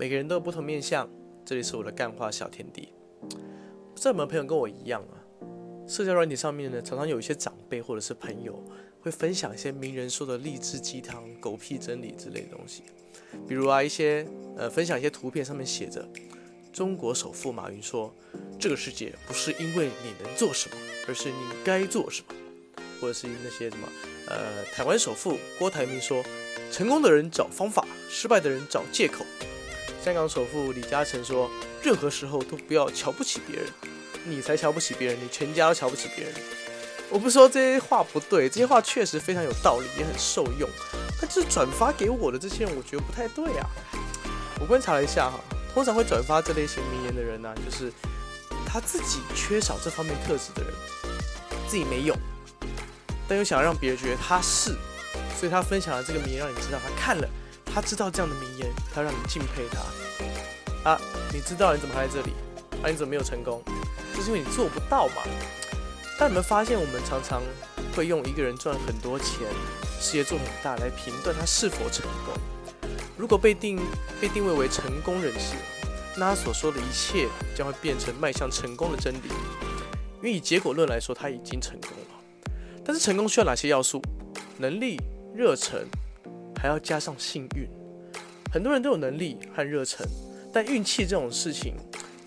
每个人都有不同面相，这里是我的干话小天地。不知道有没有朋友跟我一样啊？社交软体上面呢，常常有一些长辈或者是朋友会分享一些名人说的励志鸡汤、狗屁真理之类的东西。比如啊，一些呃分享一些图片，上面写着中国首富马云说：“这个世界不是因为你能做什么，而是你该做什么。”或者是那些什么呃，台湾首富郭台铭说：“成功的人找方法，失败的人找借口。”香港首富李嘉诚说：“任何时候都不要瞧不起别人。”你才瞧不起别人，你全家都瞧不起别人。我不说这些话不对，这些话确实非常有道理，也很受用。但是转发给我的这些人，我觉得不太对啊。我观察了一下哈，通常会转发这类型名言的人呢，就是他自己缺少这方面特质的人，自己没有，但又想让别人觉得他是，所以他分享了这个名言，让你知道他看了，他知道这样的名言，他让你敬佩他。啊，你知道你怎么还在这里？啊，你怎么没有成功？就是因为你做不到嘛。但你们发现，我们常常会用一个人赚很多钱、事业做很大来评断他是否成功。如果被定被定位为成功人士，那他所说的一切将会变成迈向成功的真理。因为以结果论来说，他已经成功了。但是成功需要哪些要素？能力、热忱，还要加上幸运。很多人都有能力和热忱，但运气这种事情。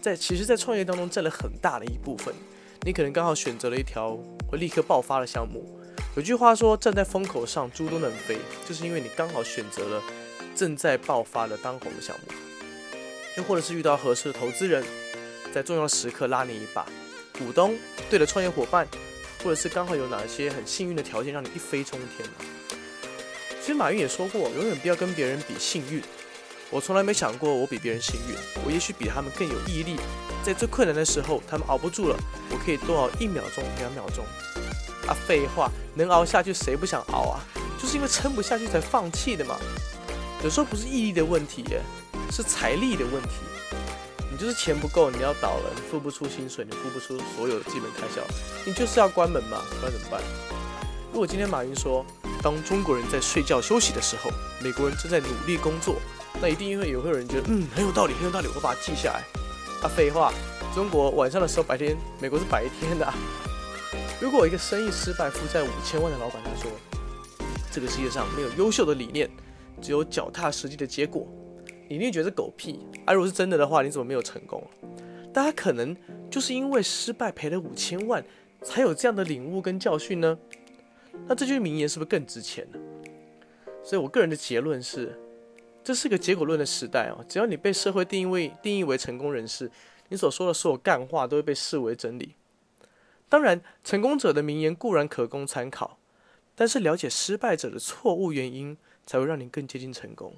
在其实，在创业当中占了很大的一部分。你可能刚好选择了一条会立刻爆发的项目。有句话说：“站在风口上，猪都能飞。”就是因为你刚好选择了正在爆发的当红的项目。又或者是遇到合适的投资人，在重要时刻拉你一把。股东、对的创业伙伴，或者是刚好有哪些很幸运的条件让你一飞冲天。其实马云也说过，永远不要跟别人比幸运。我从来没想过我比别人幸运，我也许比他们更有毅力。在最困难的时候，他们熬不住了，我可以多熬一秒钟、两秒钟。啊，废话，能熬下去谁不想熬啊？就是因为撑不下去才放弃的嘛。有时候不是毅力的问题，是财力的问题。你就是钱不够，你要倒了，你付不出薪水，你付不出所有的基本开销，你就是要关门嘛，不然怎么办？如果今天马云说，当中国人在睡觉休息的时候，美国人正在努力工作。那一定会有会有人觉得，嗯，很有道理，很有道理，我把它记下来。啊，废话，中国晚上的时候白天，美国是白天的。如果一个生意失败，负债五千万的老板他说，这个世界上没有优秀的理念，只有脚踏实地的结果，你一定觉得狗屁。啊，如果是真的的话，你怎么没有成功？大家可能就是因为失败赔了五千万，才有这样的领悟跟教训呢。那这句名言是不是更值钱呢？所以我个人的结论是。这是个结果论的时代哦，只要你被社会定义定义为成功人士，你所说的所有干话都会被视为真理。当然，成功者的名言固然可供参考，但是了解失败者的错误原因，才会让你更接近成功。